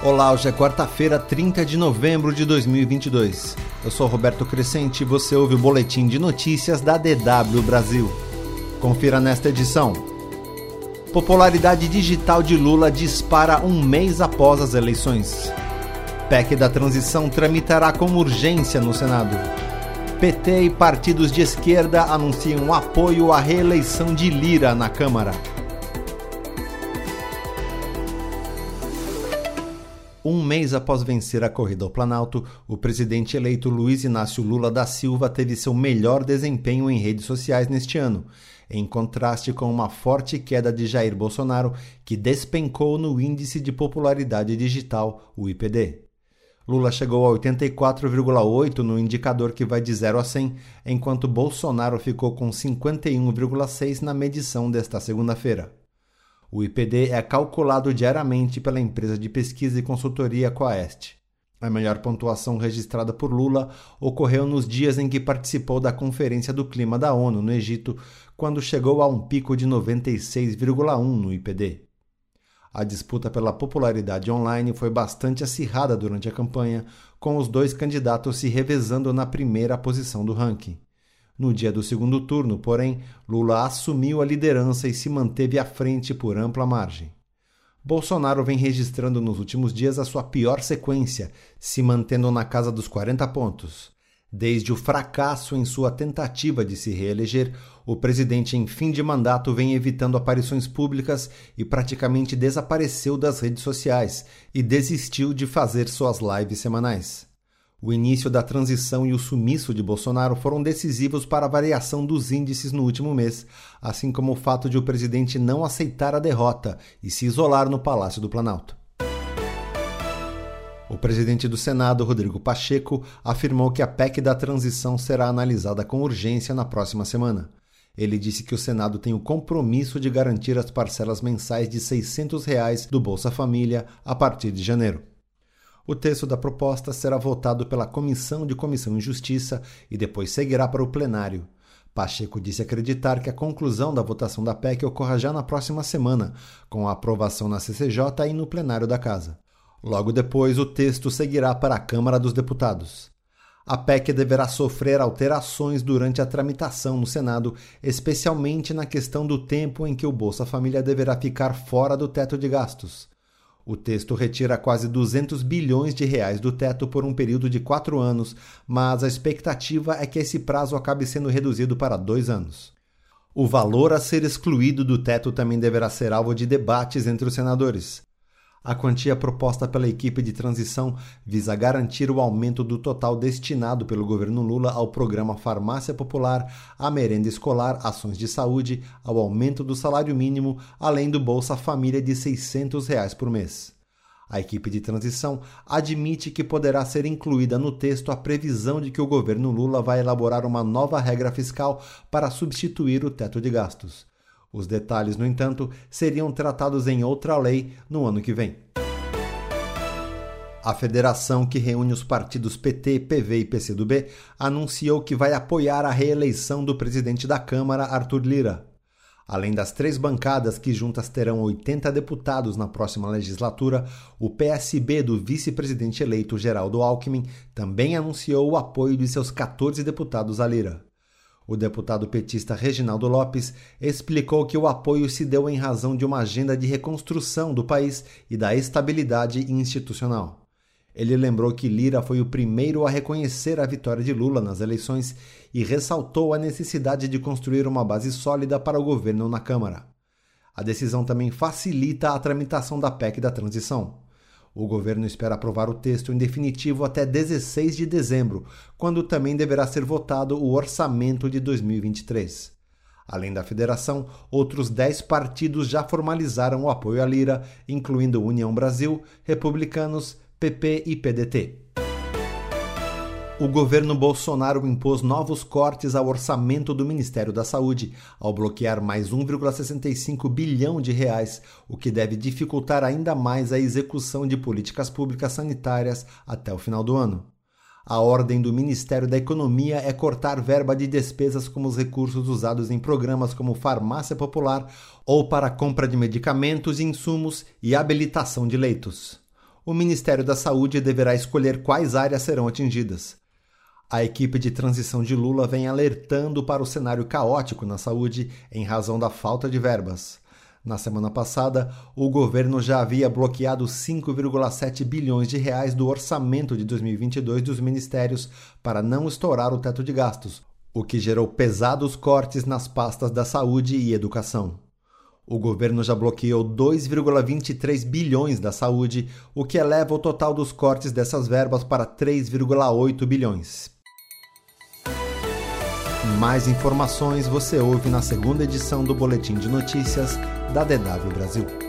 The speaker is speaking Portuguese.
Olá, hoje é quarta-feira, 30 de novembro de 2022. Eu sou Roberto Crescente e você ouve o boletim de notícias da DW Brasil. Confira nesta edição. Popularidade digital de Lula dispara um mês após as eleições. PEC da transição tramitará com urgência no Senado. PT e partidos de esquerda anunciam apoio à reeleição de Lira na Câmara. Um mês após vencer a corrida ao Planalto, o presidente eleito Luiz Inácio Lula da Silva teve seu melhor desempenho em redes sociais neste ano, em contraste com uma forte queda de Jair Bolsonaro, que despencou no Índice de Popularidade Digital, o IPD. Lula chegou a 84,8 no indicador que vai de 0 a 100, enquanto Bolsonaro ficou com 51,6 na medição desta segunda-feira. O IPD é calculado diariamente pela empresa de pesquisa e consultoria Coest. A melhor pontuação registrada por Lula ocorreu nos dias em que participou da Conferência do Clima da ONU no Egito, quando chegou a um pico de 96,1 no IPD. A disputa pela popularidade online foi bastante acirrada durante a campanha, com os dois candidatos se revezando na primeira posição do ranking. No dia do segundo turno, porém, Lula assumiu a liderança e se manteve à frente por ampla margem. Bolsonaro vem registrando nos últimos dias a sua pior sequência, se mantendo na casa dos 40 pontos. Desde o fracasso em sua tentativa de se reeleger, o presidente em fim de mandato vem evitando aparições públicas e praticamente desapareceu das redes sociais e desistiu de fazer suas lives semanais. O início da transição e o sumiço de Bolsonaro foram decisivos para a variação dos índices no último mês, assim como o fato de o presidente não aceitar a derrota e se isolar no Palácio do Planalto. O presidente do Senado, Rodrigo Pacheco, afirmou que a PEC da transição será analisada com urgência na próxima semana. Ele disse que o Senado tem o compromisso de garantir as parcelas mensais de 600 reais do Bolsa Família a partir de janeiro. O texto da proposta será votado pela Comissão de Comissão e Justiça e depois seguirá para o plenário. Pacheco disse acreditar que a conclusão da votação da PEC ocorra já na próxima semana, com a aprovação na CCJ e no plenário da Casa. Logo depois, o texto seguirá para a Câmara dos Deputados. A PEC deverá sofrer alterações durante a tramitação no Senado, especialmente na questão do tempo em que o Bolsa Família deverá ficar fora do teto de gastos. O texto retira quase 200 bilhões de reais do teto por um período de quatro anos, mas a expectativa é que esse prazo acabe sendo reduzido para dois anos. O valor a ser excluído do teto também deverá ser alvo de debates entre os senadores. A quantia proposta pela equipe de transição visa garantir o aumento do total destinado pelo governo Lula ao programa Farmácia Popular, à merenda escolar, ações de saúde, ao aumento do salário mínimo, além do Bolsa Família de 600 reais por mês. A equipe de transição admite que poderá ser incluída no texto a previsão de que o governo Lula vai elaborar uma nova regra fiscal para substituir o teto de gastos. Os detalhes, no entanto, seriam tratados em outra lei no ano que vem. A federação que reúne os partidos PT, PV e PCdoB anunciou que vai apoiar a reeleição do presidente da Câmara, Arthur Lira. Além das três bancadas que juntas terão 80 deputados na próxima legislatura, o PSB do vice-presidente eleito Geraldo Alckmin também anunciou o apoio de seus 14 deputados a Lira. O deputado petista Reginaldo Lopes explicou que o apoio se deu em razão de uma agenda de reconstrução do país e da estabilidade institucional. Ele lembrou que Lira foi o primeiro a reconhecer a vitória de Lula nas eleições e ressaltou a necessidade de construir uma base sólida para o governo na Câmara. A decisão também facilita a tramitação da PEC da transição. O governo espera aprovar o texto em definitivo até 16 de dezembro, quando também deverá ser votado o orçamento de 2023. Além da federação, outros 10 partidos já formalizaram o apoio à Lira, incluindo União Brasil, Republicanos, PP e PDT o governo Bolsonaro impôs novos cortes ao orçamento do Ministério da Saúde, ao bloquear mais 1,65 bilhão de reais, o que deve dificultar ainda mais a execução de políticas públicas sanitárias até o final do ano. A ordem do Ministério da Economia é cortar verba de despesas como os recursos usados em programas como farmácia popular ou para compra de medicamentos, insumos e habilitação de leitos. o Ministério da Saúde deverá escolher quais áreas serão atingidas. A equipe de transição de Lula vem alertando para o cenário caótico na saúde em razão da falta de verbas. Na semana passada, o governo já havia bloqueado 5,7 bilhões de reais do orçamento de 2022 dos ministérios para não estourar o teto de gastos, o que gerou pesados cortes nas pastas da saúde e educação. O governo já bloqueou 2,23 bilhões da saúde, o que eleva o total dos cortes dessas verbas para 3,8 bilhões. Mais informações você ouve na segunda edição do Boletim de Notícias da DW Brasil.